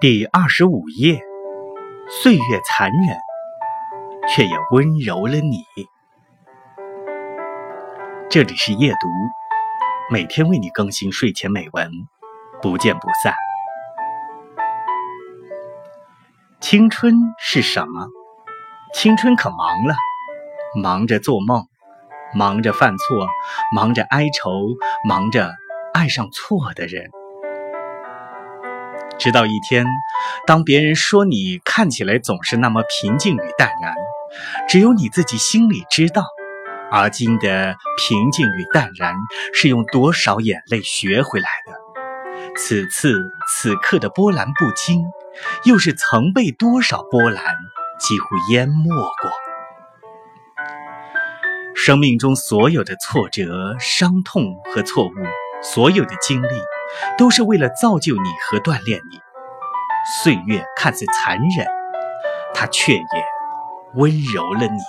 第二十五页，岁月残忍，却也温柔了你。这里是夜读，每天为你更新睡前美文，不见不散。青春是什么？青春可忙了，忙着做梦，忙着犯错，忙着哀愁，忙着爱上错的人。直到一天，当别人说你看起来总是那么平静与淡然，只有你自己心里知道，而今的平静与淡然是用多少眼泪学回来的。此次此刻的波澜不惊，又是曾被多少波澜几乎淹没过。生命中所有的挫折、伤痛和错误，所有的经历。都是为了造就你和锻炼你。岁月看似残忍，它却也温柔了你。